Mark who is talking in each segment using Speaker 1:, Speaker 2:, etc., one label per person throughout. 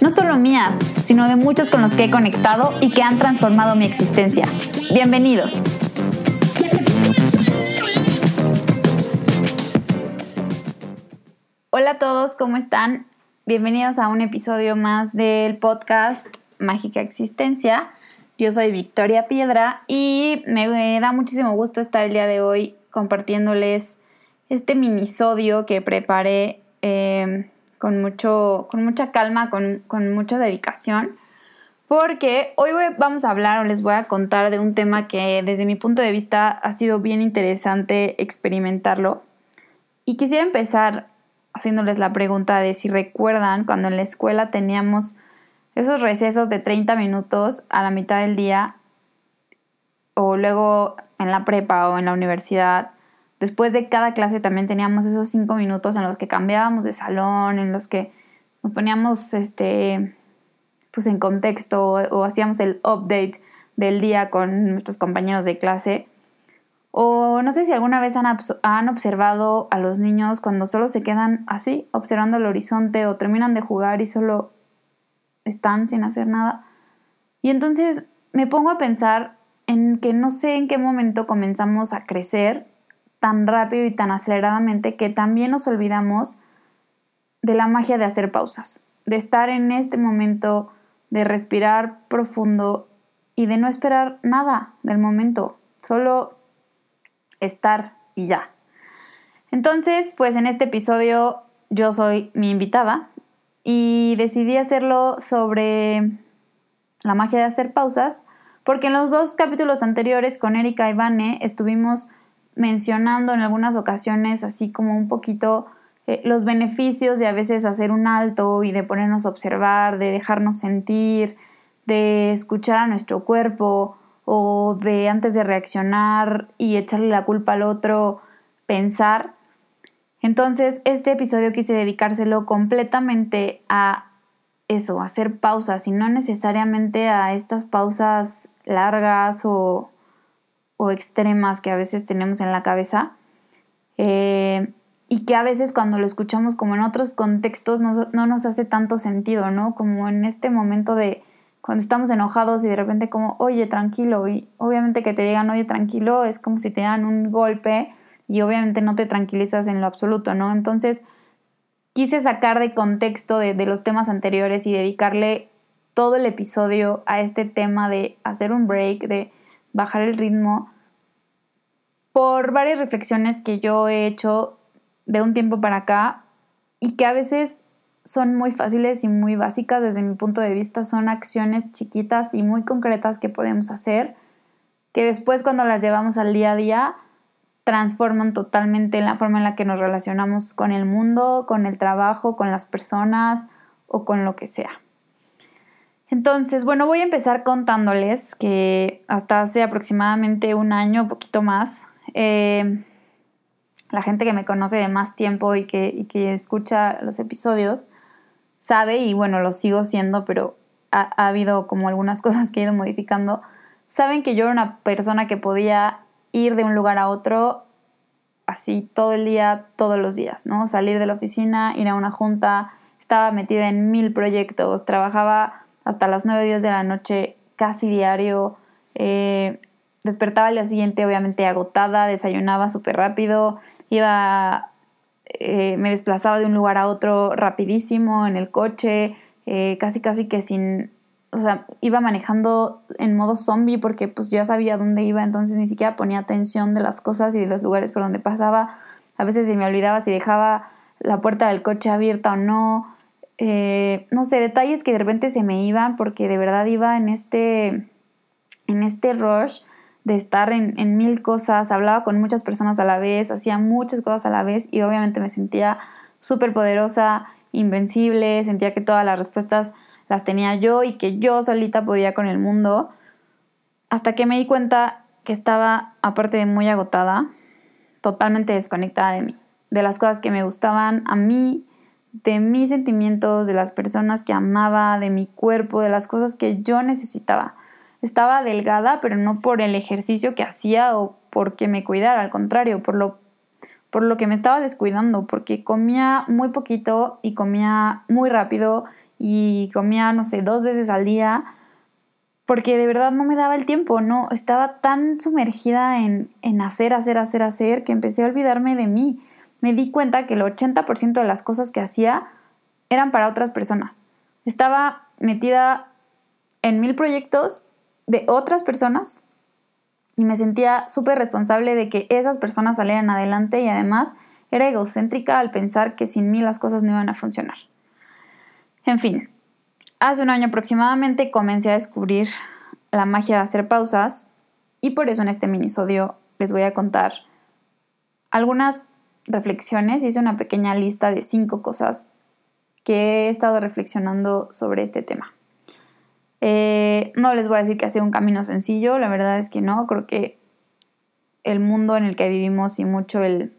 Speaker 1: no solo mías, sino de muchos con los que he conectado y que han transformado mi existencia. Bienvenidos. Hola a todos, ¿cómo están? Bienvenidos a un episodio más del podcast Mágica Existencia. Yo soy Victoria Piedra y me da muchísimo gusto estar el día de hoy compartiéndoles este minisodio que preparé eh, con, mucho, con mucha calma, con, mucha dedicación, porque hoy vamos a hablar o les voy a contar de un tema que desde mi punto de vista ha sido bien interesante experimentarlo. Y quisiera empezar haciéndoles la pregunta de si recuerdan cuando en la escuela teníamos esos recesos de 30 minutos a la mitad del día o luego en la prepa o en la universidad Después de cada clase también teníamos esos cinco minutos en los que cambiábamos de salón, en los que nos poníamos este, pues en contexto o, hacíamos el update del día con nuestros compañeros de clase. O no sé si alguna vez han, han, observado a los niños cuando solo se quedan así, observando el horizonte o terminan de jugar y solo están sin hacer nada. Y entonces me pongo a pensar en que no sé en qué momento comenzamos a crecer tan rápido y tan aceleradamente que también nos olvidamos de la magia de hacer pausas, de estar en este momento, de respirar profundo y de no esperar nada del momento, solo estar y ya. Entonces, pues en este episodio yo soy mi invitada y decidí hacerlo sobre la magia de hacer pausas, porque en los dos capítulos anteriores con Erika y Vane estuvimos mencionando en algunas ocasiones así como un poquito eh, los beneficios de a veces hacer un alto y de ponernos a observar, de dejarnos sentir, de escuchar a nuestro cuerpo o de antes de reaccionar y echarle la culpa al otro, pensar. Entonces, este episodio quise dedicárselo completamente a eso, a hacer pausas y no necesariamente a estas pausas largas o o extremas que a veces tenemos en la cabeza eh, y que a veces cuando lo escuchamos como en otros contextos no, nos hace tanto sentido, ¿no? Como en este momento de cuando estamos enojados y de repente como, oye, tranquilo, y obviamente que te digan, oye, tranquilo, es como si te dan un golpe y obviamente no te tranquilizas en lo absoluto, ¿no? Entonces, quise sacar de contexto de, de los temas anteriores y dedicarle todo el episodio a este tema de hacer un break, de bajar el ritmo por varias reflexiones que yo he hecho de un tiempo para acá y que a veces son muy fáciles y muy básicas desde mi punto de vista, son acciones chiquitas y muy concretas que podemos hacer, que después cuando las llevamos al día a día transforman totalmente la forma en la que nos relacionamos con el mundo, con el trabajo, con las personas o con lo que sea. Entonces, bueno, voy a empezar contándoles que hasta hace aproximadamente un año, poquito más, eh, la gente que me conoce de más tiempo y que, que, escucha los episodios sabe, y bueno, lo sigo siendo, pero ha, ha, habido como algunas cosas que he ido modificando, saben que yo era una persona que podía ir de un lugar a otro así todo el día, todos los días, ¿no? Salir de la oficina, ir a una junta, estaba metida en mil proyectos, trabajaba hasta las 9 días de la noche casi diario. Eh, despertaba al día siguiente obviamente agotada, desayunaba súper rápido, iba, eh, me desplazaba de un lugar a otro rapidísimo en el coche, eh, casi casi que sin, o sea, iba manejando en modo zombie porque pues ya sabía dónde iba, entonces ni siquiera ponía atención de las cosas y de los lugares por donde pasaba. A veces se me olvidaba si dejaba la puerta del coche abierta o no. Eh, no sé, detalles que de repente se me iban porque de verdad iba en este, en este rush de estar en, en mil cosas, hablaba con muchas personas a la vez, hacía muchas cosas a la vez y obviamente me sentía súper poderosa, invencible, sentía que todas las respuestas las tenía yo y que yo solita podía con el mundo. Hasta que me di cuenta que estaba, aparte de muy agotada, totalmente desconectada de mí, de las cosas que me gustaban a mí, de mis sentimientos, de las personas que amaba, de mi cuerpo, de las cosas que yo necesitaba. Estaba delgada, pero no por el ejercicio que hacía o porque me cuidara, al contrario, por lo, por lo que me estaba descuidando, porque comía muy poquito y comía muy rápido y comía, no sé, dos veces al día, porque de verdad no me daba el tiempo, no, estaba tan sumergida en, en hacer, hacer, hacer, hacer, que empecé a olvidarme de mí. Me di cuenta que el 80% de las cosas que hacía eran para otras personas. Estaba metida en mil proyectos de otras personas y me sentía súper responsable de que esas personas salieran adelante y además era egocéntrica al pensar que sin mí las cosas no iban a funcionar. En fin, hace un año aproximadamente comencé a descubrir la magia de hacer pausas y por eso en este minisodio les voy a contar algunas reflexiones. Hice una pequeña lista de cinco cosas que he estado reflexionando sobre este tema. Eh, no les voy a decir que ha sido un camino sencillo, la verdad es que no, creo que el mundo en el que vivimos y mucho el,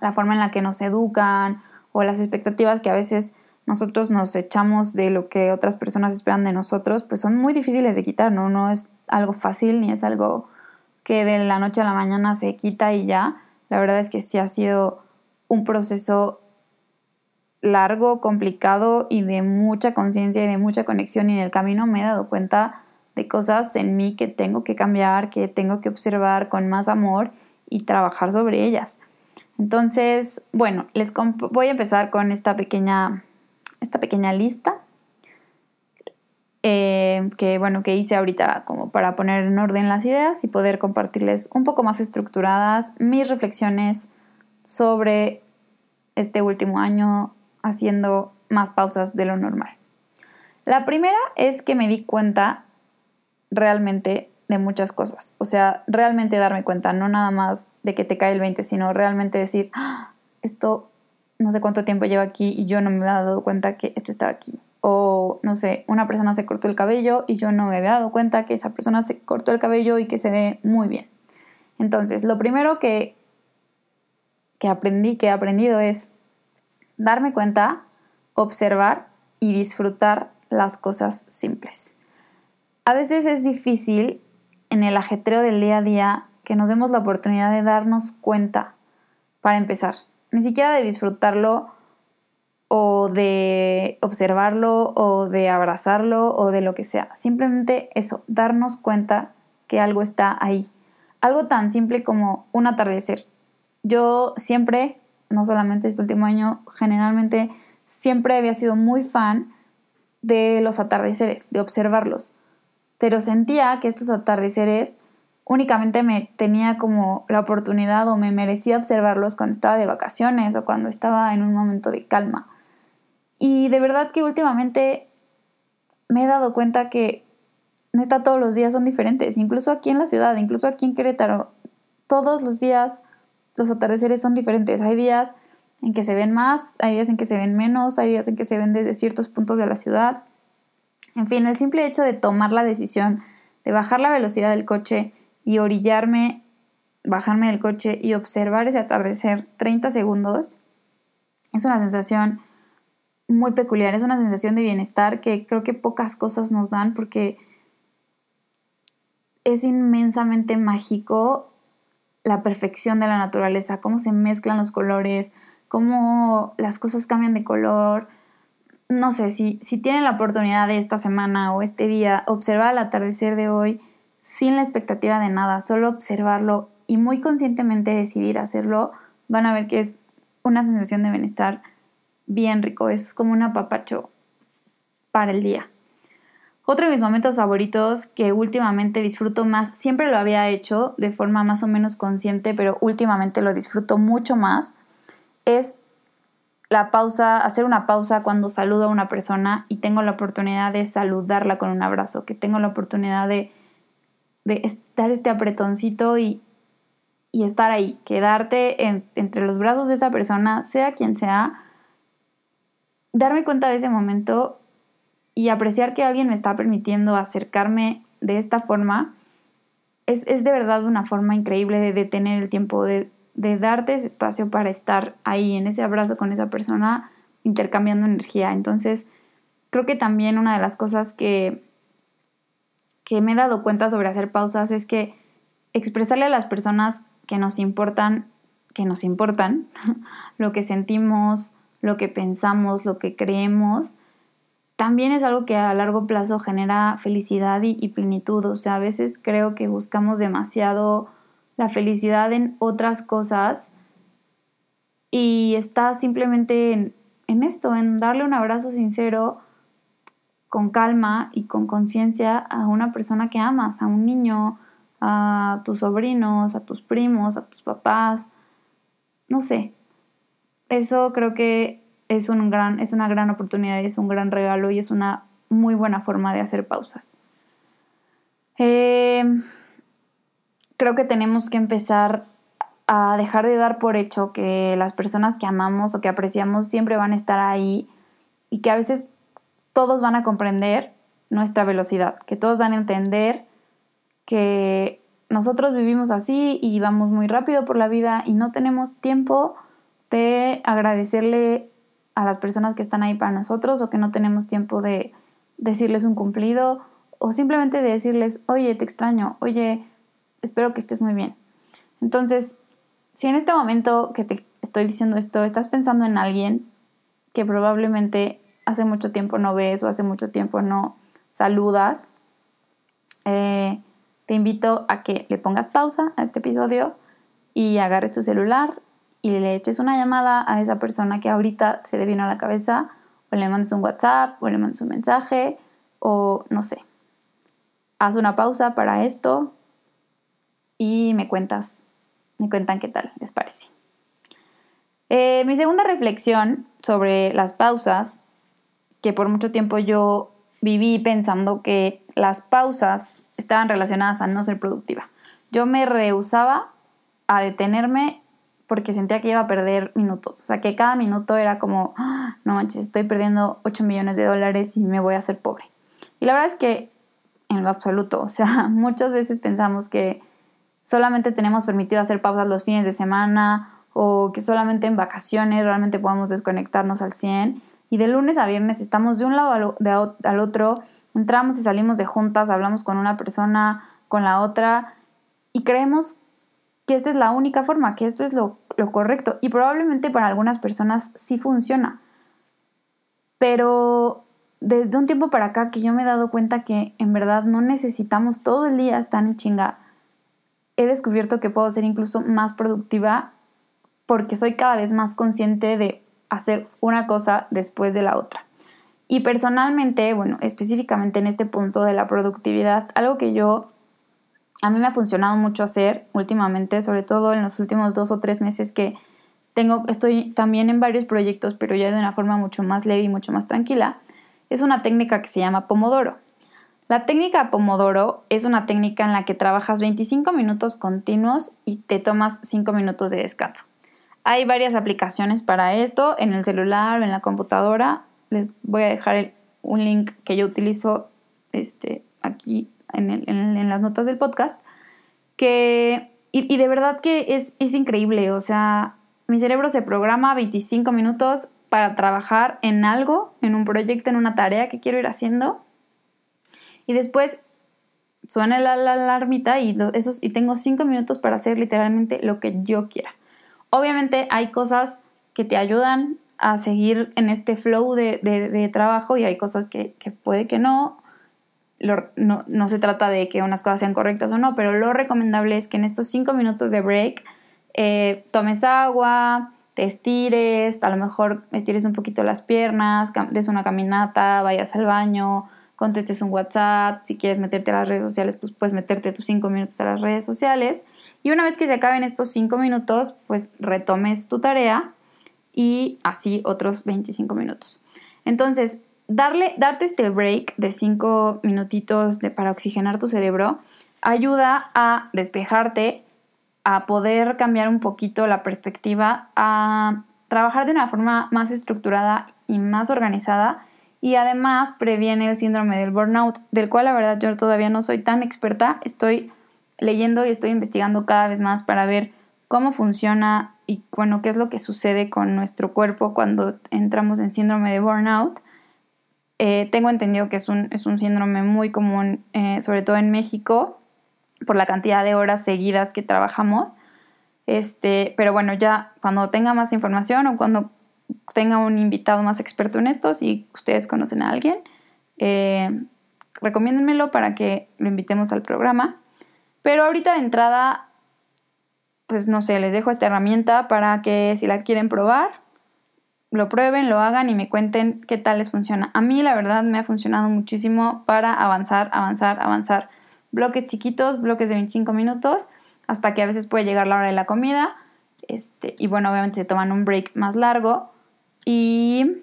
Speaker 1: la forma en la que nos educan o las expectativas que a veces nosotros nos echamos de lo que otras personas esperan de nosotros, pues son muy difíciles de quitar, ¿no? No es algo fácil ni es algo que de la noche a la mañana se quita y ya. La verdad es que sí ha sido un proceso largo, complicado y de mucha conciencia y de mucha conexión y en el camino me he dado cuenta de cosas en mí que tengo que cambiar, que tengo que observar con más amor y trabajar sobre ellas. Entonces, bueno, les voy a empezar con esta pequeña, esta pequeña lista eh, que, bueno, que hice ahorita como para poner en orden las ideas y poder compartirles un poco más estructuradas mis reflexiones sobre este último año haciendo más pausas de lo normal. La primera es que me di cuenta realmente de muchas cosas. O sea, realmente darme cuenta, no nada más de que te cae el 20, sino realmente decir, ah, esto no sé cuánto tiempo lleva aquí y yo no me había dado cuenta que esto estaba aquí. O, no sé, una persona se cortó el cabello y yo no me había dado cuenta que esa persona se cortó el cabello y que se ve muy bien. Entonces, lo primero que, que aprendí, que he aprendido es darme cuenta, observar y disfrutar las cosas simples. A veces es difícil en el ajetreo del día a día que nos demos la oportunidad de darnos cuenta para empezar. Ni siquiera de disfrutarlo o de observarlo o de abrazarlo o de lo que sea. Simplemente eso, darnos cuenta que algo está ahí. Algo tan simple como un atardecer. Yo siempre no solamente este último año, generalmente siempre había sido muy fan de los atardeceres, de observarlos, pero sentía que estos atardeceres únicamente me tenía como la oportunidad o me merecía observarlos cuando estaba de vacaciones o cuando estaba en un momento de calma. Y de verdad que últimamente me he dado cuenta que neta todos los días son diferentes, incluso aquí en la ciudad, incluso aquí en Querétaro, todos los días los atardeceres son diferentes. Hay días en que se ven más, hay días en que se ven menos, hay días en que se ven desde ciertos puntos de la ciudad. En fin, el simple hecho de tomar la decisión de bajar la velocidad del coche y orillarme, bajarme del coche y observar ese atardecer 30 segundos, es una sensación muy peculiar, es una sensación de bienestar que creo que pocas cosas nos dan porque es inmensamente mágico la perfección de la naturaleza, cómo se mezclan los colores, cómo las cosas cambian de color. No sé, si, si tienen la oportunidad de esta semana o este día observar el atardecer de hoy sin la expectativa de nada, solo observarlo y muy conscientemente decidir hacerlo, van a ver que es una sensación de bienestar bien rico, es como un apapacho para el día. Otro de mis momentos favoritos que últimamente disfruto más, siempre lo había hecho de forma más o menos consciente, pero últimamente lo disfruto mucho más, es la pausa, hacer una pausa cuando saludo a una persona y tengo la oportunidad de saludarla con un abrazo, que tengo la oportunidad de, de estar este apretoncito y, y estar ahí, quedarte entre los brazos de esa persona, sea quien sea, darme cuenta de ese momento y apreciar que alguien me está permitiendo acercarme de esta forma, es, de verdad una forma increíble de detener el tiempo, de, de darte ese espacio para estar ahí en ese abrazo con esa persona, intercambiando energía. Entonces, creo que también una de las cosas que, que me he dado cuenta sobre hacer pausas es que expresarle a las personas que nos importan, que nos importan, lo que sentimos, lo que pensamos, lo que creemos, también es algo que a largo plazo genera felicidad y, plenitud. O sea, a veces creo que buscamos demasiado la felicidad en otras cosas y está simplemente en, en esto, en darle un abrazo sincero, con calma y con conciencia a una persona que amas, a un niño, a tus sobrinos, a tus primos, a tus papás, no sé. Eso creo que es, un gran, es una gran oportunidad es un gran regalo y es una muy buena forma de hacer pausas. Eh, creo que tenemos que empezar a dejar de dar por hecho que las personas que amamos o que apreciamos siempre van a estar ahí y que a veces todos van a comprender nuestra velocidad, que todos van a entender que nosotros vivimos así y vamos muy rápido por la vida y no tenemos tiempo de agradecerle a las personas que están ahí para nosotros o que no tenemos tiempo de decirles un cumplido o simplemente de decirles, oye, te extraño, oye, espero que estés muy bien. Entonces, si en este momento que te estoy diciendo esto, estás pensando en alguien que probablemente hace mucho tiempo no ves o hace mucho tiempo no saludas, eh, te invito a que le pongas pausa a este episodio y agarres tu celular y le eches una llamada a esa persona que ahorita se te vino a la cabeza, o le mandes un WhatsApp, o le mandes un mensaje, o no sé. Haz una pausa para esto y me cuentas, me cuentan qué tal les parece. Eh, mi segunda reflexión sobre las pausas, que por mucho tiempo yo viví pensando que las pausas estaban relacionadas a no ser productiva. Yo me rehusaba a detenerme porque sentía que iba a perder minutos. O sea, que cada minuto era como, ah, no manches, estoy perdiendo 8 millones de dólares y me voy a hacer pobre. Y la verdad es que en lo absoluto, o sea, muchas veces pensamos que solamente tenemos permitido hacer pausas los fines de semana o que solamente en vacaciones realmente podemos desconectarnos al 100. Y de lunes a viernes estamos de un lado al otro, entramos y salimos de juntas, hablamos con una persona, con la otra y creemos que esta es la única forma, que esto es lo, correcto. Y probablemente para algunas personas sí funciona. Pero desde un tiempo para acá que yo me he dado cuenta que en verdad no necesitamos todo el día estar en chinga, he descubierto que puedo ser incluso más productiva porque soy cada vez más consciente de hacer una cosa después de la otra. Y personalmente, bueno, específicamente en este punto de la productividad, algo que yo a mí me ha funcionado mucho hacer últimamente, sobre todo en los últimos dos o tres meses que tengo, estoy también en varios proyectos, pero ya de una forma mucho más leve y mucho más tranquila, es una técnica que se llama Pomodoro. La técnica Pomodoro es una técnica en la que trabajas 25 minutos continuos y te tomas 5 minutos de descanso. Hay varias aplicaciones para esto en el celular en la computadora. Les voy a dejar un link que yo utilizo este, aquí en, las notas del podcast, que, y, de verdad que es, es increíble, o sea, mi cerebro se programa 25 minutos para trabajar en algo, en un proyecto, en una tarea que quiero ir haciendo. Y después suena la, alarmita y, esos, y tengo 5 minutos para hacer literalmente lo que yo quiera. Obviamente hay cosas que te ayudan a seguir en este flow de, trabajo y hay cosas que, que, puede que no no, se trata de que unas cosas sean correctas o no, pero lo recomendable es que en estos cinco minutos de break eh, tomes agua, te estires, a lo mejor estires un poquito las piernas, des una caminata, vayas al baño, contestes un WhatsApp, si quieres meterte a las redes sociales, pues puedes meterte tus cinco minutos a las redes sociales. Y una vez que se acaben estos cinco minutos, pues retomes tu tarea y así otros 25 minutos. Entonces, darle, darte este break de cinco minutitos de, para oxigenar tu cerebro ayuda a despejarte, a poder cambiar un poquito la perspectiva, a trabajar de una forma más estructurada y más organizada y además previene el síndrome del burnout, del cual la verdad yo todavía no soy tan experta. Estoy leyendo y estoy investigando cada vez más para ver cómo funciona y bueno, qué es lo que sucede con nuestro cuerpo cuando entramos en síndrome de burnout. Eh, tengo entendido que es un, es un síndrome muy común, eh, sobre todo en México, por la cantidad de horas seguidas que trabajamos. Este, pero bueno, ya cuando tenga más información o cuando tenga un invitado más experto en esto, si ustedes conocen a alguien, eh, recomiéndenmelo para que lo invitemos al programa. Pero ahorita de entrada, pues no sé, les dejo esta herramienta para que si la quieren probar, lo prueben, lo hagan y me cuenten qué tal les funciona. A mí la verdad me ha funcionado muchísimo para avanzar, avanzar, avanzar. Bloques chiquitos, bloques de 25 minutos, hasta que a veces puede llegar la hora de la comida. Este, y bueno, obviamente se toman un break más largo. Y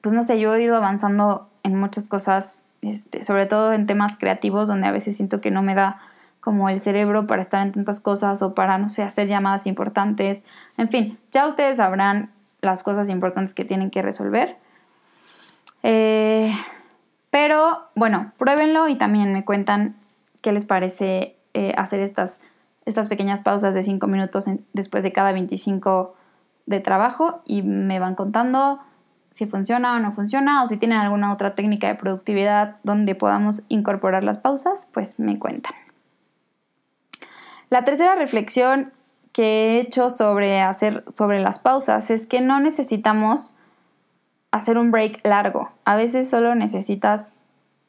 Speaker 1: pues no sé, yo he ido avanzando en muchas cosas, este, sobre todo en temas creativos, donde a veces siento que no me da como el cerebro para estar en tantas cosas o para, no sé, hacer llamadas importantes. En fin, ya ustedes sabrán las cosas importantes que tienen que resolver. Eh, pero bueno, pruébenlo y también me cuentan qué les parece eh, hacer estas, estas pequeñas pausas de 5 minutos después de cada 25 de trabajo y me van contando si funciona o no funciona o si tienen alguna otra técnica de productividad donde podamos incorporar las pausas, pues me cuentan. La tercera reflexión que he hecho sobre hacer sobre las pausas es que no necesitamos hacer un break largo. A veces solo necesitas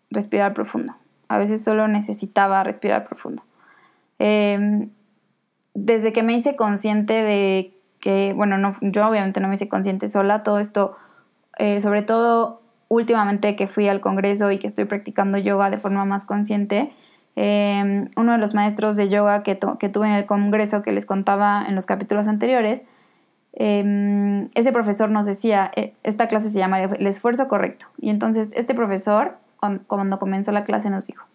Speaker 1: respirar profundo. A veces solo necesitaba respirar profundo. Em, desde que me hice consciente de que, bueno, no, yo obviamente no me hice consciente sola, todo esto, eh, sobre todo últimamente que fui al Congreso y que estoy practicando yoga de forma más consciente, em, uno de los maestros de yoga que, tuve en el Congreso que les contaba en los capítulos anteriores, em, ese profesor nos decía, e, esta clase se llama el esfuerzo correcto. Y entonces este profesor, cuando comenzó la clase, nos dijo,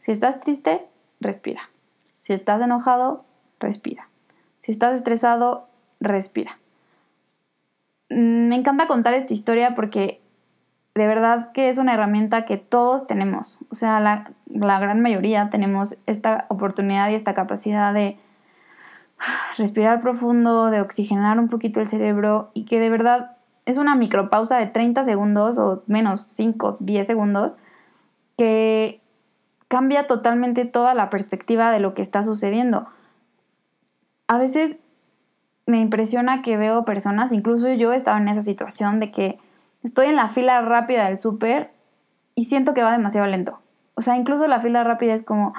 Speaker 1: si estás triste, respira. Si estás enojado, respira. Si estás estresado, respira. Mm, me encanta contar esta historia porque de verdad que es una herramienta que todos tenemos. O sea, la, gran mayoría tenemos esta oportunidad y esta capacidad de respirar profundo, de oxigenar un poquito el cerebro y que de verdad es una micropausa de 30 segundos o menos 5, 10 segundos que cambia totalmente toda la perspectiva de lo que está sucediendo. A veces me impresiona que veo personas, incluso yo estaba en esa situación de que estoy en la fila rápida del súper y siento que va demasiado lento. O sea, incluso la fila rápida es como,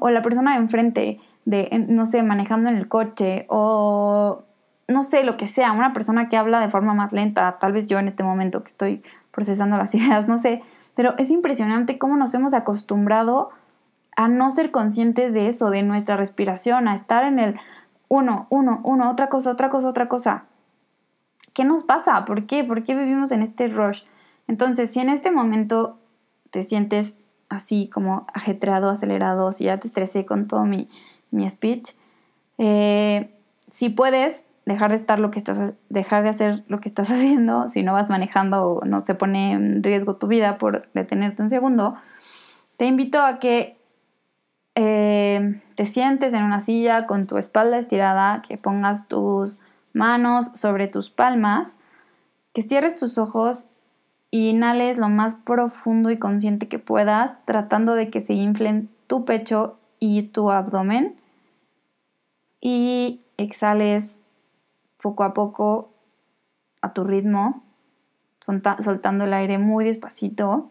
Speaker 1: o la persona de enfrente, de, no sé, manejando en el coche, o no sé, lo que sea, una persona que habla de forma más lenta, tal vez yo en este momento que estoy procesando las ideas, no sé, pero es impresionante cómo nos hemos acostumbrado a no ser conscientes de eso, de nuestra respiración, a estar en el uno, uno, uno, otra cosa, otra cosa, otra cosa. ¿Qué nos pasa? ¿Por qué? ¿Por qué vivimos en este rush? Entonces, si en este momento te sientes así como ajetreado, acelerado, si ya te estresé con todo mi, speech, eh, si puedes dejar de estar lo que estás, dejar de hacer lo que estás haciendo, si no vas manejando o no se pone en riesgo tu vida por detenerte un segundo, te invito a que eh, te sientes en una silla con tu espalda estirada, que pongas tus manos sobre tus palmas, que cierres tus ojos y inhales lo más profundo y consciente que puedas, tratando de que se inflen tu pecho y tu abdomen. Y exhales poco a poco a tu ritmo, soltando el aire muy despacito.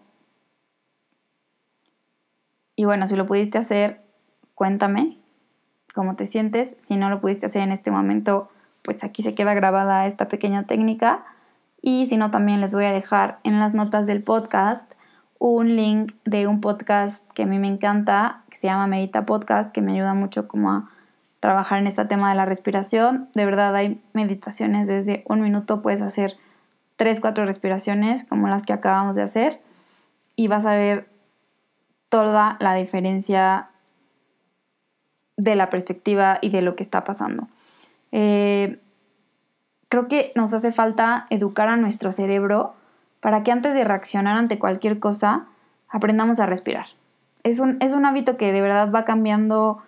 Speaker 1: Y bueno, si lo pudiste hacer, cuéntame cómo te sientes. Si no lo pudiste hacer en este momento, pues aquí se queda grabada esta pequeña técnica. Y si no, también les voy a dejar en las notas del podcast un link de un podcast que a mí me encanta, que se llama Medita Podcast, que me ayuda mucho como a trabajar en este tema de la respiración. De verdad hay meditaciones desde un minuto, puedes hacer tres, cuatro respiraciones como las que acabamos de hacer y vas a ver toda la diferencia de la perspectiva y de lo que está pasando. Eh, creo que nos hace falta educar a nuestro cerebro para que antes de reaccionar ante cualquier cosa, aprendamos a respirar. Es un, es un hábito que de verdad va cambiando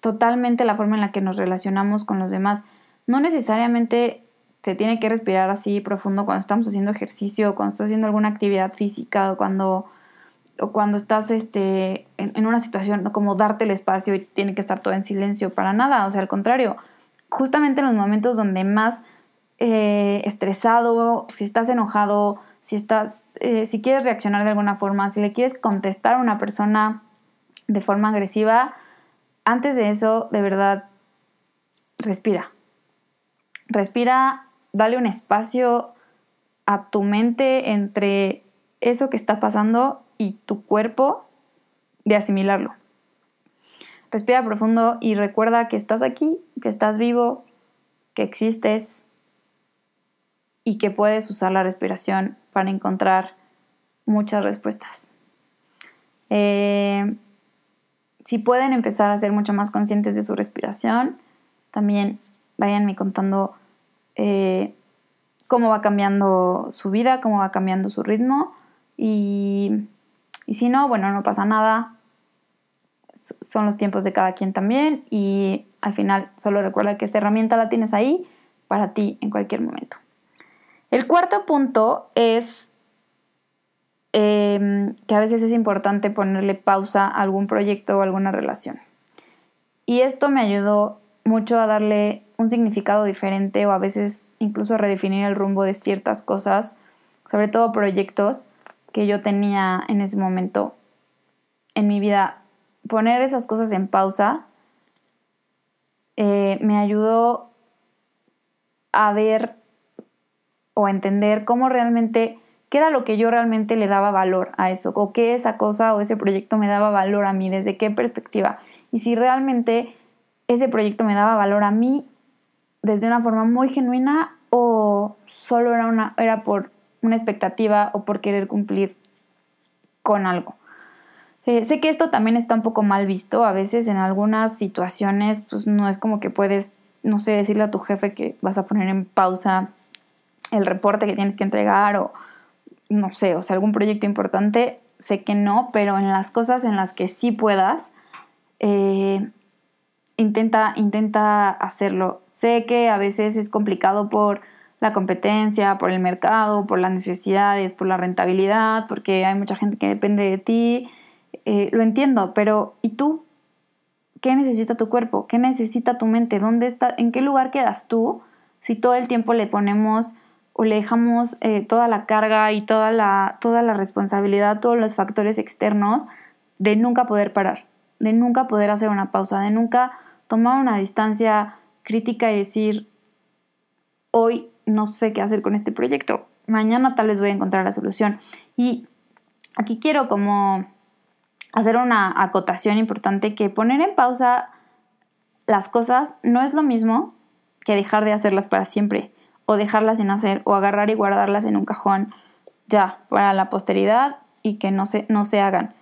Speaker 1: totalmente la forma en la que nos relacionamos con los demás. No necesariamente se tiene que respirar así profundo cuando estamos haciendo ejercicio, cuando estás haciendo alguna actividad física o cuando, o cuando estás este, en, una situación como darte el espacio y tiene que estar todo en silencio, para nada, o sea, al contrario, justamente en los momentos donde más eh, estresado, si estás enojado, si estás, eh, si quieres reaccionar de alguna forma, si le quieres contestar a una persona de forma agresiva, antes de eso, de verdad, respira. Respira dale un espacio a tu mente entre eso que está pasando y tu cuerpo de asimilarlo. Respira profundo y recuerda que estás aquí, que estás vivo, que existes y que puedes usar la respiración para encontrar muchas respuestas. Eh, si pueden empezar a ser mucho más conscientes de su respiración, también váyanme contando eh, cómo va cambiando su vida, cómo va cambiando su ritmo y, y si no, bueno, no pasa nada, son los tiempos de cada quien también y al final solo recuerda que esta herramienta la tienes ahí para ti en cualquier momento. El cuarto punto es em, que a veces es importante ponerle pausa a algún proyecto o alguna relación. Y esto me ayudó mucho a darle un significado diferente o a veces incluso a redefinir el rumbo de ciertas cosas, sobre todo proyectos que yo tenía en ese momento en mi vida. Poner esas cosas en pausa eh, me ayudó a ver o a entender cómo realmente, qué era lo que yo realmente le daba valor a eso, o qué esa cosa o ese proyecto me daba valor a mí, desde qué perspectiva. Y si realmente ese proyecto me daba valor a mí desde una forma muy genuina o solo era, una, era por una expectativa o por querer cumplir con algo. Eh, sé que esto también está un poco mal visto a veces en algunas situaciones, pues no es como que puedes, no sé, decirle a tu jefe que vas a poner en pausa el reporte que tienes que entregar o no sé, o sea, algún proyecto importante, sé que no, pero en las cosas en las que sí puedas, eh, intenta, intenta hacerlo. Sé que a veces es complicado por la competencia, por el mercado, por las necesidades, por la rentabilidad, porque hay mucha gente que depende de ti. Eh, lo entiendo, pero ¿y tú? ¿Qué necesita tu cuerpo? ¿Qué necesita tu mente? ¿Dónde está? ¿En qué lugar quedas tú si todo el tiempo le ponemos o le dejamos eh, toda la carga y toda la, toda la responsabilidad, todos los factores externos de nunca poder parar, de nunca poder hacer una pausa, de nunca tomar una distancia crítica y decir, hoy no sé qué hacer con este proyecto, mañana tal vez voy a encontrar la solución. Y aquí quiero como hacer una acotación importante que poner en pausa las cosas no es lo mismo que dejar de hacerlas para siempre o dejarlas sin hacer o agarrar y guardarlas en un cajón ya para la posteridad y que no se, no se hagan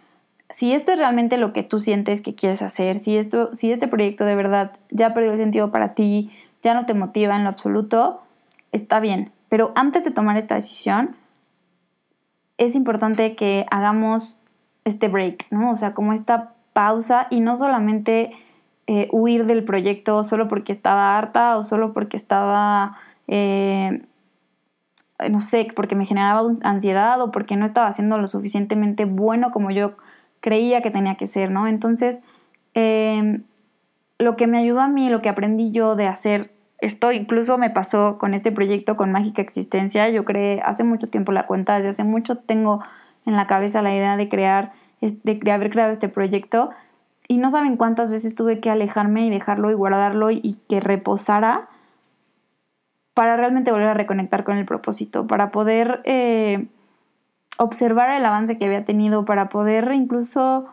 Speaker 1: si esto es realmente lo que tú sientes que quieres hacer, si, esto, si este proyecto de verdad ya perdió el sentido para ti, ya no te motiva en lo absoluto, está bien. Pero antes de tomar esta decisión, es importante que hagamos este break, ¿no? O sea, como esta pausa y no solamente eh, huir del proyecto solo porque estaba harta o solo porque estaba, eh, no sé, porque me generaba ansiedad o porque no estaba haciendo lo suficientemente bueno como yo creía que tenía que ser, ¿no? Entonces, em, lo que me ayudó a mí, lo que aprendí yo de hacer esto, incluso me pasó con este proyecto con Mágica Existencia, yo creé hace mucho tiempo la cuenta, desde hace mucho tengo en la cabeza la idea de crear, de haber creado este proyecto y no saben cuántas veces tuve que alejarme y dejarlo y guardarlo y que reposara para realmente volver a reconectar con el propósito, para poder eh, observar el avance que había tenido para poder incluso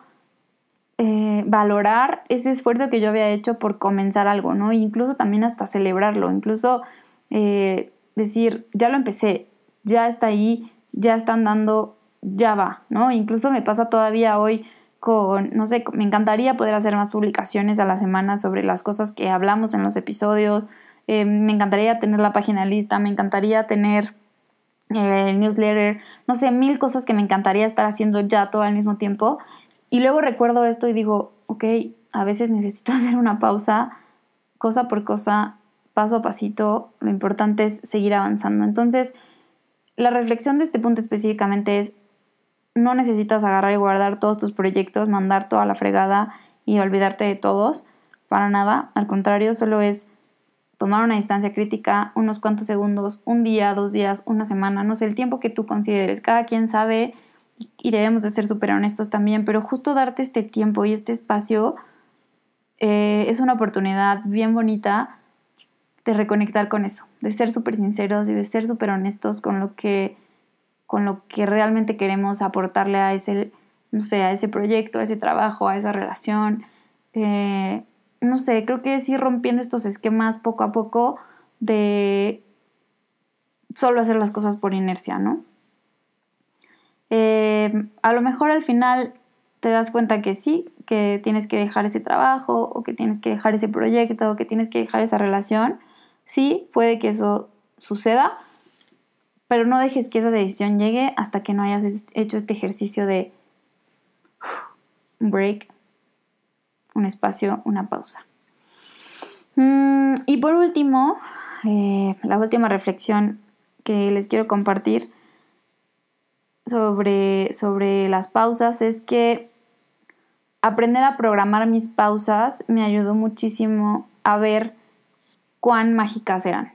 Speaker 1: eh, valorar ese esfuerzo que yo había hecho por comenzar algo, ¿no? E incluso también hasta celebrarlo, incluso eh, decir, ya lo empecé, ya está ahí, ya está andando, ya va, ¿no? Incluso me pasa todavía hoy con, no sé, me encantaría poder hacer más publicaciones a la semana sobre las cosas que hablamos en los episodios, eh, me encantaría tener la página lista, me encantaría tener el newsletter, no sé, mil cosas que me encantaría estar haciendo ya todo al mismo tiempo. Y luego recuerdo esto y digo, ok, a veces necesito hacer una pausa, cosa por cosa, paso a pasito, lo importante es seguir avanzando. Entonces, la reflexión de este punto específicamente es, no necesitas agarrar y guardar todos tus proyectos, mandar toda la fregada y olvidarte de todos, para nada, al contrario, solo es tomar una distancia crítica, unos cuantos segundos, un día, dos días, una semana, no sé, el tiempo que tú consideres, cada quien sabe y debemos de ser súper honestos también, pero justo darte este tiempo y este espacio eh, es una oportunidad bien bonita de reconectar con eso, de ser súper sinceros y de ser súper honestos con lo que con lo que realmente queremos aportarle a ese, no sé, a ese proyecto, a ese trabajo, a esa relación. Eh, no sé, creo que es ir rompiendo estos esquemas poco a poco de solo hacer las cosas por inercia, ¿no? Eh, a lo mejor al final te das cuenta que sí, que tienes que dejar ese trabajo o que tienes que dejar ese proyecto o que tienes que dejar esa relación. Sí, puede que eso suceda, pero no dejes que esa decisión llegue hasta que no hayas hecho este ejercicio de un break, un espacio, una pausa. Mm, y por último, eh, la última reflexión que les quiero compartir sobre, sobre las pausas es que aprender a programar mis pausas me ayudó muchísimo a ver cuán mágicas eran.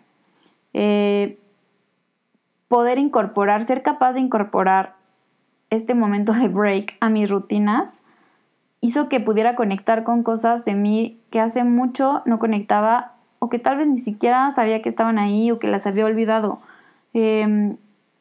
Speaker 1: Eh, poder incorporar, ser capaz de incorporar este momento de break a mis rutinas hizo que pudiera conectar con cosas de mí que hace mucho no conectaba o que tal vez ni siquiera sabía que estaban ahí o que las había olvidado. Em,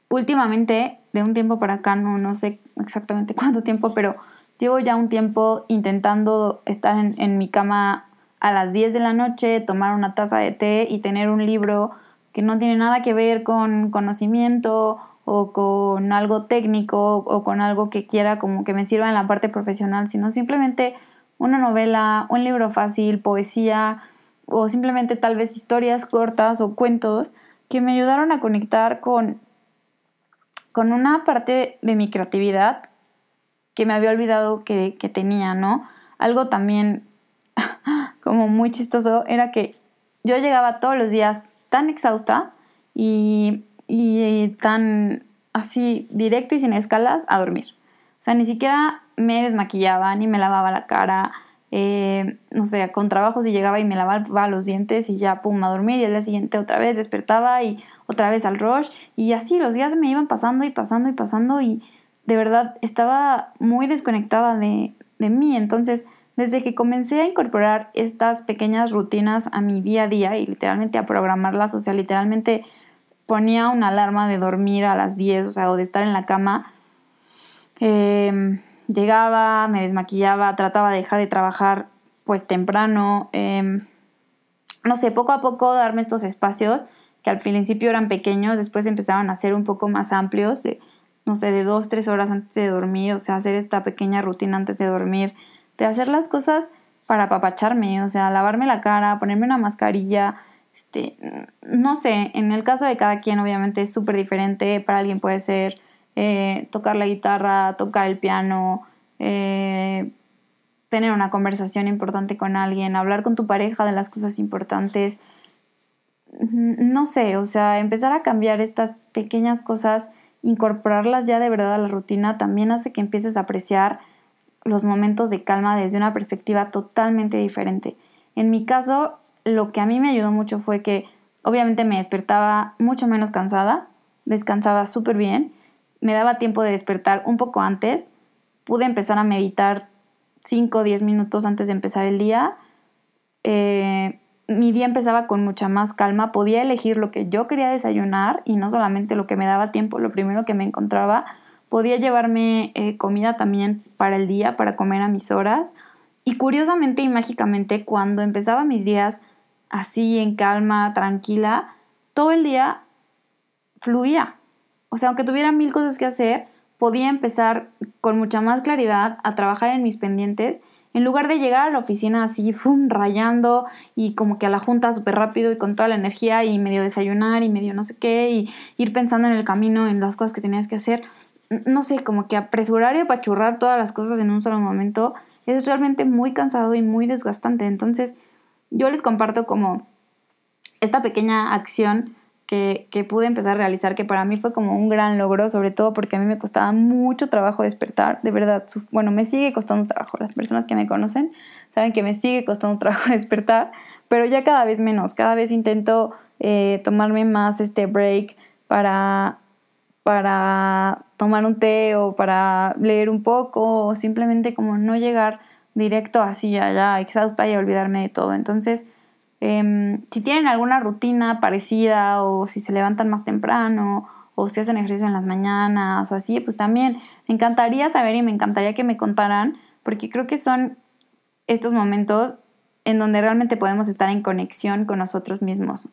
Speaker 1: últimamente, de un tiempo para acá, no, no sé exactamente cuánto tiempo, pero llevo ya un tiempo intentando estar en, en mi cama a las 10 de la noche, tomar una taza de té y tener un libro que no tiene nada que ver con conocimiento o con algo técnico o con algo que quiera como que me sirva en la parte profesional, sino simplemente una novela, un libro fácil, poesía o simplemente tal vez historias cortas o cuentos que me ayudaron a conectar con, con una parte de mi creatividad que me había olvidado que, que tenía, ¿no? Algo también como muy chistoso era que yo llegaba todos los días tan exhausta y, tan así directo y sin escalas a dormir. O sea, ni siquiera me desmaquillaba ni me lavaba la cara. Eh, no sé, con trabajo y llegaba y me lavaba los dientes y ya pum a dormir y al día siguiente otra vez despertaba y otra vez al rush y así los días me iban pasando y pasando y pasando y de verdad estaba muy desconectada de, de mí. Entonces desde que comencé a incorporar estas pequeñas rutinas a mi día a día y literalmente a programarlas, o sea, literalmente ponía una alarma de dormir a las 10, o sea, o de estar en la cama, em, llegaba, me desmaquillaba, trataba de dejar de trabajar pues temprano, em, no sé, poco a poco darme estos espacios que al principio eran pequeños, después empezaron a ser un poco más amplios, de, no sé, de dos, tres horas antes de dormir, o sea, hacer esta pequeña rutina antes de dormir, de hacer las cosas para apapacharme, o sea, lavarme la cara, ponerme una mascarilla, este, no sé, en el caso de cada quien obviamente es súper diferente, para alguien puede ser eh, tocar la guitarra, tocar el piano, eh, tener una conversación importante con alguien, hablar con tu pareja de las cosas importantes, no sé, o sea, empezar a cambiar estas pequeñas cosas, incorporarlas ya de verdad a la rutina, también hace que empieces a apreciar los momentos de calma desde una perspectiva totalmente diferente. En mi caso, lo que a mí me ayudó mucho fue que obviamente me despertaba mucho menos cansada, descansaba súper bien, me daba tiempo de despertar un poco antes, pude empezar a meditar 5 o 10 minutos antes de empezar el día, eh, mi día empezaba con mucha más calma, podía elegir lo que yo quería desayunar y no solamente lo que me daba tiempo, lo primero que me encontraba, Podía llevarme eh, comida también para el día, para comer a mis horas. Y curiosamente y mágicamente, cuando empezaba mis días así, en calma, tranquila, todo el día fluía. O sea, aunque tuviera mil cosas que hacer, podía empezar con mucha más claridad a trabajar en mis pendientes en lugar de llegar a la oficina así, ¡fum! rayando y como que a la junta súper rápido y con toda la energía y medio desayunar y medio no sé qué y ir pensando en el camino, en las cosas que tenías que hacer, no sé, como que apresurar y apachurrar todas las cosas en un solo momento es realmente muy cansado y muy desgastante. Entonces, yo les comparto como esta pequeña acción que, pude empezar a realizar, que para mí fue como un gran logro, sobre todo porque a mí me costaba mucho trabajo despertar, de verdad, bueno, me sigue costando trabajo, las personas que me conocen saben que me sigue costando trabajo despertar, pero ya cada vez menos, cada vez intento eh, tomarme más este break para, para tomar un té o para leer un poco o simplemente como no llegar directo así allá exhausta y olvidarme de todo. Entonces, Em, si tienen alguna rutina parecida o si se levantan más temprano o si hacen ejercicio en las mañanas o así, pues también me encantaría saber y me encantaría que me contaran porque creo que son estos momentos en donde realmente podemos estar en conexión con nosotros mismos.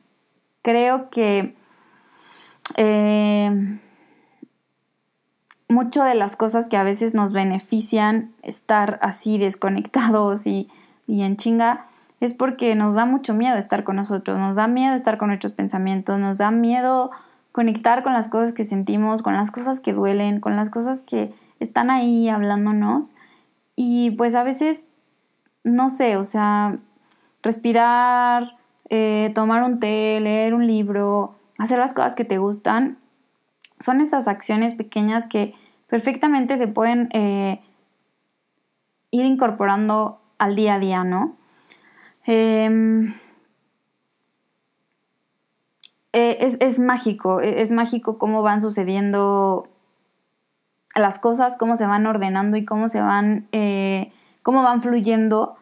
Speaker 1: Creo que eh, mucho de las cosas que a veces nos benefician estar así desconectados y, y en chinga, es porque nos da mucho miedo estar con nosotros, nos da miedo estar con nuestros pensamientos, nos da miedo conectar con las cosas que sentimos, con las cosas que duelen, con las cosas que están ahí hablándonos. Y pues a veces, no sé, o sea, respirar, eh, tomar un té, leer un libro, hacer las cosas que te gustan, son esas acciones pequeñas que perfectamente se pueden eh, ir incorporando al día a día, ¿no? Em, eh, es, mágico, e, es mágico cómo van sucediendo las cosas, cómo se van ordenando y cómo se van, eh, cómo van fluyendo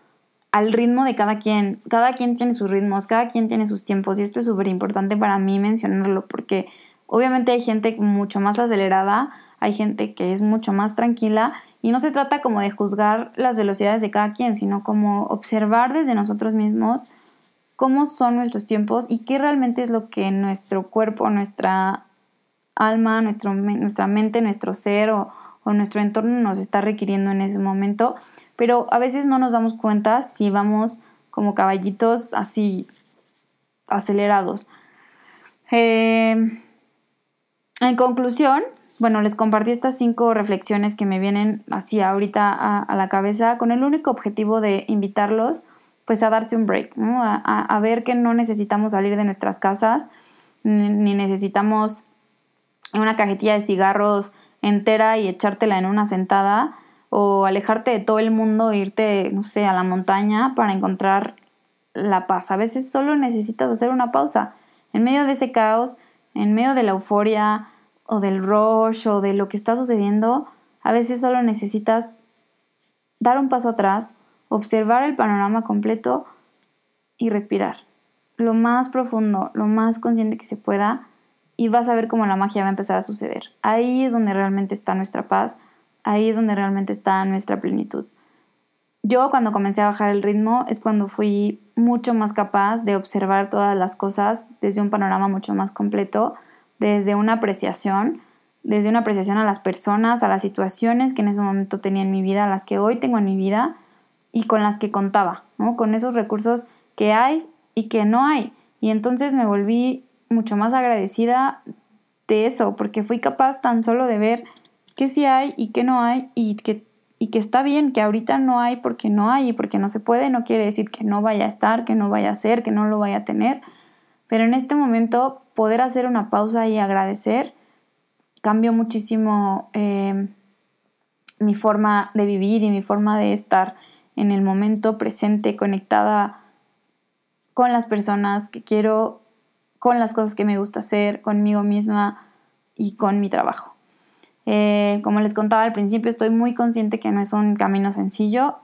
Speaker 1: al ritmo de cada quien. Cada quien tiene sus ritmos, cada quien tiene sus tiempos y esto es súper importante para mí mencionarlo porque obviamente hay gente mucho más acelerada, hay gente que es mucho más tranquila y no se trata como de juzgar las velocidades de cada quien, sino como observar desde nosotros mismos cómo son nuestros tiempos y qué realmente es lo que nuestro cuerpo, nuestra alma, nuestra mente, nuestro ser o, o nuestro entorno nos está requiriendo en ese momento. Pero a veces no nos damos cuenta si vamos como caballitos así acelerados. Eh, en conclusión, bueno, les compartí estas cinco reflexiones que me vienen así ahorita a, la cabeza con el único objetivo de invitarlos pues a darse un break, a, ver que no necesitamos salir de nuestras casas, ni, necesitamos una cajetilla de cigarros entera y echártela en una sentada o alejarte de todo el mundo e irte, no sé, a la montaña para encontrar la paz. A veces solo necesitas hacer una pausa. En medio de ese caos, en medio de la euforia, o del rush o de lo que está sucediendo, a veces solo necesitas dar un paso atrás, observar el panorama completo y respirar. Lo más profundo, lo más consciente que se pueda y vas a ver cómo la magia va a empezar a suceder. Ahí es donde realmente está nuestra paz, ahí es donde realmente está nuestra plenitud. Yo cuando comencé a bajar el ritmo es cuando fui mucho más capaz de observar todas las cosas desde un panorama mucho más completo desde una apreciación, desde una apreciación a las personas, a las situaciones que en ese momento tenía en mi vida, a las que hoy tengo en mi vida y con las que contaba, ¿no? Con esos recursos que hay y que no hay. Y entonces me volví mucho más agradecida de eso, porque fui capaz tan solo de ver qué sí hay y qué no hay y que, y que está bien, que ahorita no hay porque no hay y porque no se puede, no quiere decir que no vaya a estar, que no vaya a ser, que no lo vaya a tener. Pero en este momento poder hacer una pausa y agradecer cambió muchísimo eh, mi forma de vivir y mi forma de estar en el momento presente, conectada con las personas que quiero, con las cosas que me gusta hacer, conmigo misma y con mi trabajo. Eh, como les contaba al principio, estoy muy consciente que no es un camino sencillo.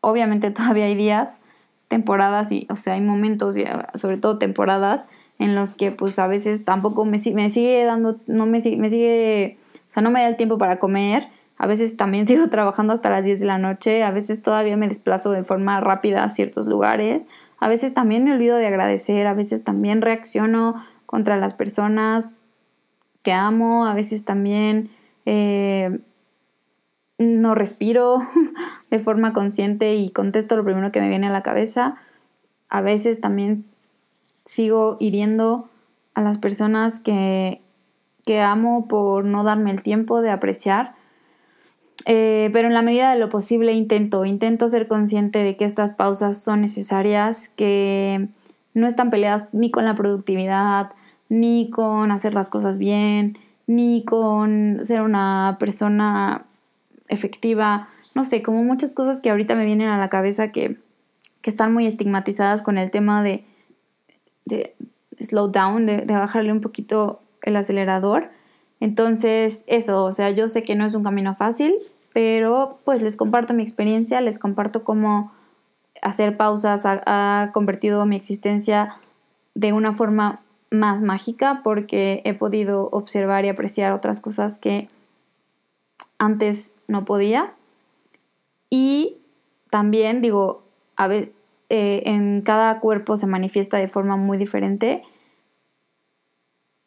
Speaker 1: Obviamente todavía hay días temporadas y, o sea, hay momentos, sobre todo temporadas, en los que pues a veces tampoco me, me sigue dando, no me, me sigue, o sea, no me da el tiempo para comer. A veces también sigo trabajando hasta las 10 de la noche, a veces todavía me desplazo de forma rápida a ciertos lugares, a veces también me olvido de agradecer, a veces también reacciono contra las personas que amo, a veces también eh, no respiro, de forma consciente y contesto lo primero que me viene a la cabeza. A veces también sigo hiriendo a las personas que, que amo por no darme el tiempo de apreciar. Eh, pero en la medida de lo posible intento, intento ser consciente de que estas pausas son necesarias, que no están peleadas ni con la productividad, ni con hacer las cosas bien, ni con ser una persona efectiva, no sé, como muchas cosas que ahorita me vienen a la cabeza que, que están muy estigmatizadas con el tema de, de slow down, de, bajarle un poquito el acelerador. Entonces, eso, o sea, yo sé que no es un camino fácil, pero pues les comparto mi experiencia, les comparto cómo hacer pausas ha, convertido mi existencia de una forma más mágica porque he podido observar y apreciar otras cosas que antes no podía. Y también digo, a ver, eh, en cada cuerpo se manifiesta de forma muy diferente,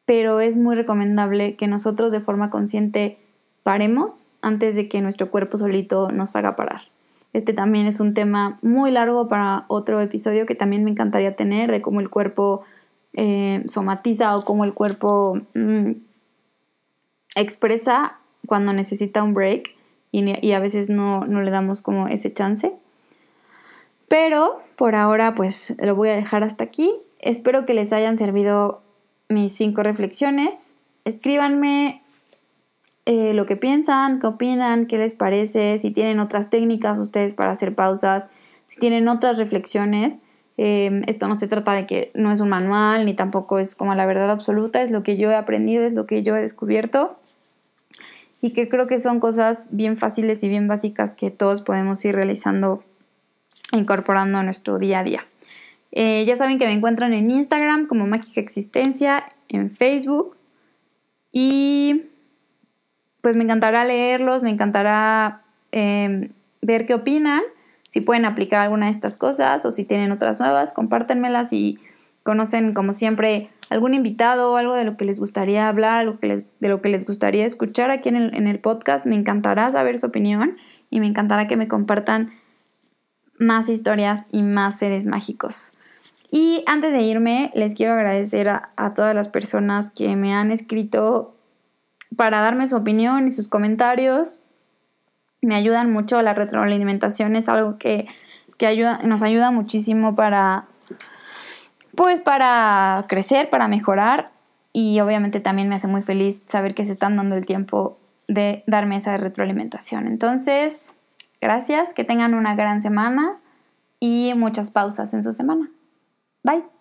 Speaker 1: pero es muy recomendable que nosotros de forma consciente paremos antes de que nuestro cuerpo solito nos haga parar. Este también es un tema muy largo para otro episodio que también me encantaría tener de cómo el cuerpo eh, somatiza o cómo el cuerpo mm, expresa cuando necesita un break y, a veces no, no le damos como ese chance. Pero por ahora pues lo voy a dejar hasta aquí. Espero que les hayan servido mis cinco reflexiones. Escríbanme eh, lo que piensan, qué opinan, qué les parece, si tienen otras técnicas ustedes para hacer pausas, si tienen otras reflexiones. Em, esto no se trata de que no es un manual ni tampoco es como la verdad absoluta, es lo que yo he aprendido, es lo que yo he descubierto y que creo que son cosas bien fáciles y bien básicas que todos podemos ir realizando, incorporando a nuestro día a día. Eh, ya saben que me encuentran en Instagram como Mágica Existencia, en Facebook y pues me encantará leerlos, me encantará em, ver qué opinan, si pueden aplicar alguna de estas cosas o si tienen otras nuevas, compártenmelas y conocen como siempre algún invitado o algo de lo que les gustaría hablar, algo de lo que les gustaría escuchar aquí en el podcast, me encantará saber su opinión y me encantará que me compartan más historias y más seres mágicos. Y antes de irme, les quiero agradecer a, a todas las personas que me han escrito para darme su opinión y sus comentarios. Me ayudan mucho, la retroalimentación es algo que, ayuda, nos ayuda muchísimo para, pues para crecer, para mejorar y obviamente también me hace muy feliz saber que se están dando el tiempo de darme esa retroalimentación. Entonces, gracias, que tengan una gran semana y muchas pausas en su semana. Bye.